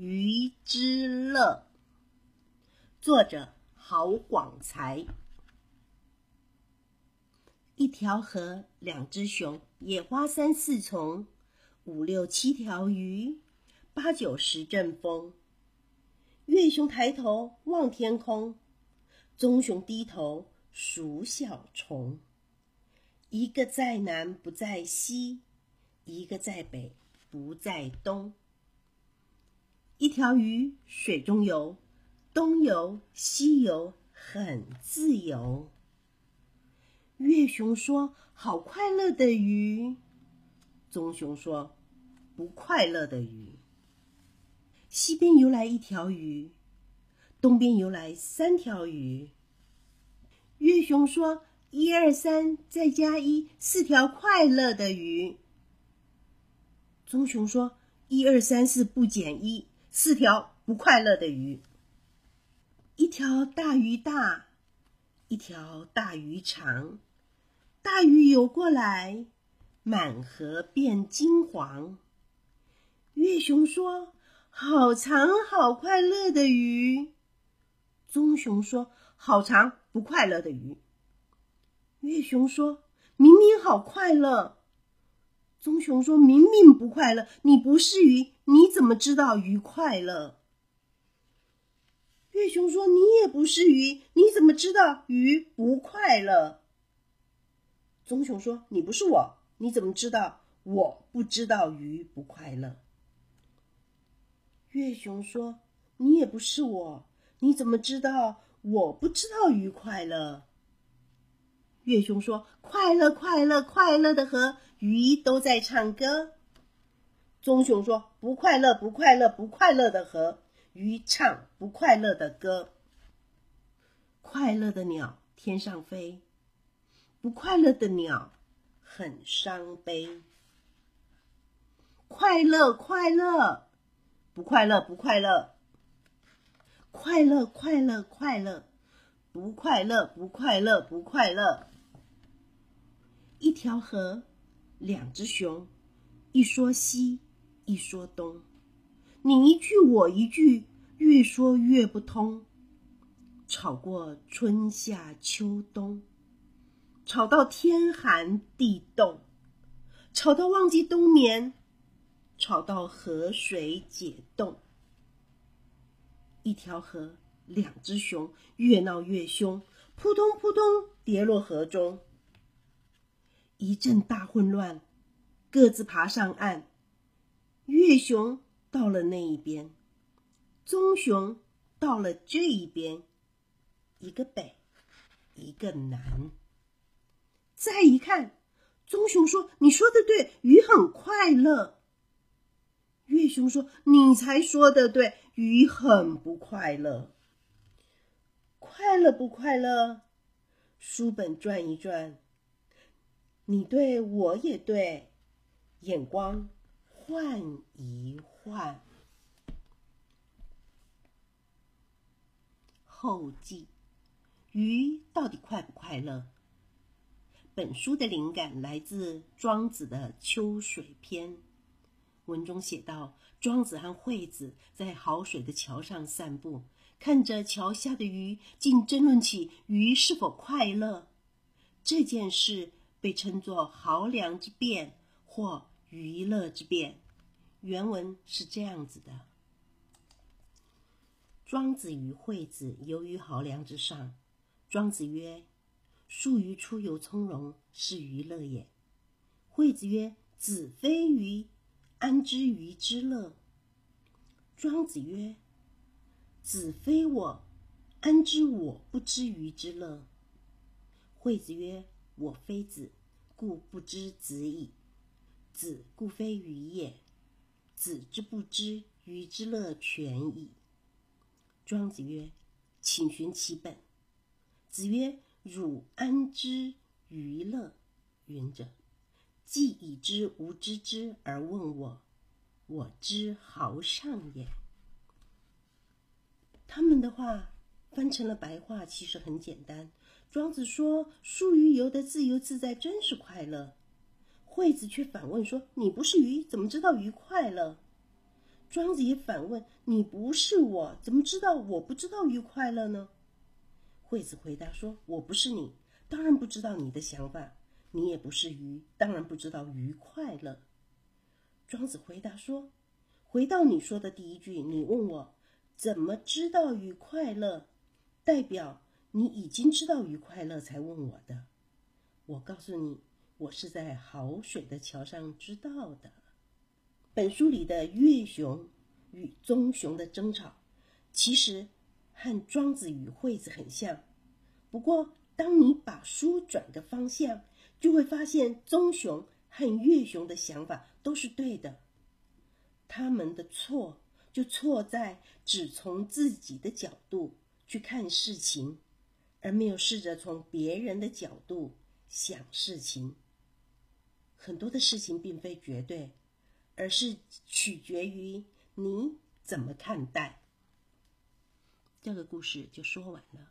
鱼之乐》，作者郝广才。一条河，两只熊，野花三四丛，五六七条鱼，八九十阵风。月熊抬头望天空，棕熊低头数小虫。一个在南不在西，一个在北不在东。一条鱼水中游，东游西游很自由。月熊说：“好快乐的鱼。”棕熊说：“不快乐的鱼。”西边游来一条鱼，东边游来三条鱼。月熊说。一二三，再加一，四条快乐的鱼。棕熊说：“一二三四不减一，四条不快乐的鱼。”一条大鱼大，一条大鱼长，大鱼游过来，满河变金黄。月熊说：“好长好快乐的鱼。”棕熊说：“好长不快乐的鱼。”月熊说：“明明好快乐。”棕熊说：“明明不快乐，你不是鱼，你怎么知道鱼快乐？”月熊说：“你也不是鱼，你怎么知道鱼不快乐？”棕熊说：“你不是我，你怎么知道我不知道鱼不快乐？”月熊说：“你也不是我，你怎么知道我不知道鱼快乐？”月熊说：“快乐，快乐，快乐的河，鱼都在唱歌。”棕熊说：“不快乐，不快乐，不快乐的河，鱼唱不快乐的歌。”快乐的鸟天上飞，不快乐的鸟很伤悲。快乐，快乐，不快乐，不快乐，快乐，快乐，快乐，不快乐，不快乐，不快乐。一条河，两只熊，一说西，一说东，你一句我一句，越说越不通。吵过春夏秋冬，吵到天寒地冻，吵到忘记冬眠，吵到河水解冻。一条河，两只熊，越闹越凶，扑通扑通跌落河中。一阵大混乱，各自爬上岸。月熊到了那一边，棕熊到了这一边，一个北，一个南。再一看，棕熊说：“你说的对，鱼很快乐。”月熊说：“你才说的对，鱼很不快乐。快乐不快乐？书本转一转。”你对我也对，眼光换一换。后记：鱼到底快不快乐？本书的灵感来自庄子的《秋水篇》，文中写道：庄子和惠子在好水的桥上散步，看着桥下的鱼，竟争论起鱼是否快乐这件事。被称作濠梁之变或娱乐之变。原文是这样子的：庄子与惠子游于濠梁之上。庄子曰：“树鱼出游从容，是娱乐也。”惠子曰：“子非鱼，安知鱼之乐？”庄子曰：“子非我，安知我不知鱼之乐？”惠子曰。我非子，故不知子矣。子故非鱼也。子之不知鱼之乐全矣。庄子曰：“请寻其本。”子曰：“汝安知鱼乐？”云者，既已知吾知之而问我，我知豪上也。他们的话翻成了白话，其实很简单。庄子说：“树鱼游得自由自在，真是快乐。”惠子却反问说：“你不是鱼，怎么知道鱼快乐？”庄子也反问：“你不是我，怎么知道我不知道鱼快乐呢？”惠子回答说：“我不是你，当然不知道你的想法；你也不是鱼，当然不知道鱼快乐。”庄子回答说：“回到你说的第一句，你问我怎么知道鱼快乐，代表你已经知道鱼快乐才问我的。我告诉你，我是在好水的桥上知道的。”本书里的月熊与棕熊的争吵，其实和庄子与惠子很像。不过，当你把书转个方向，就会发现棕熊和月熊的想法都是对的。他们的错就错在只从自己的角度去看事情，而没有试着从别人的角度想事情。很多的事情并非绝对。而是取决于你怎么看待。这个故事就说完了。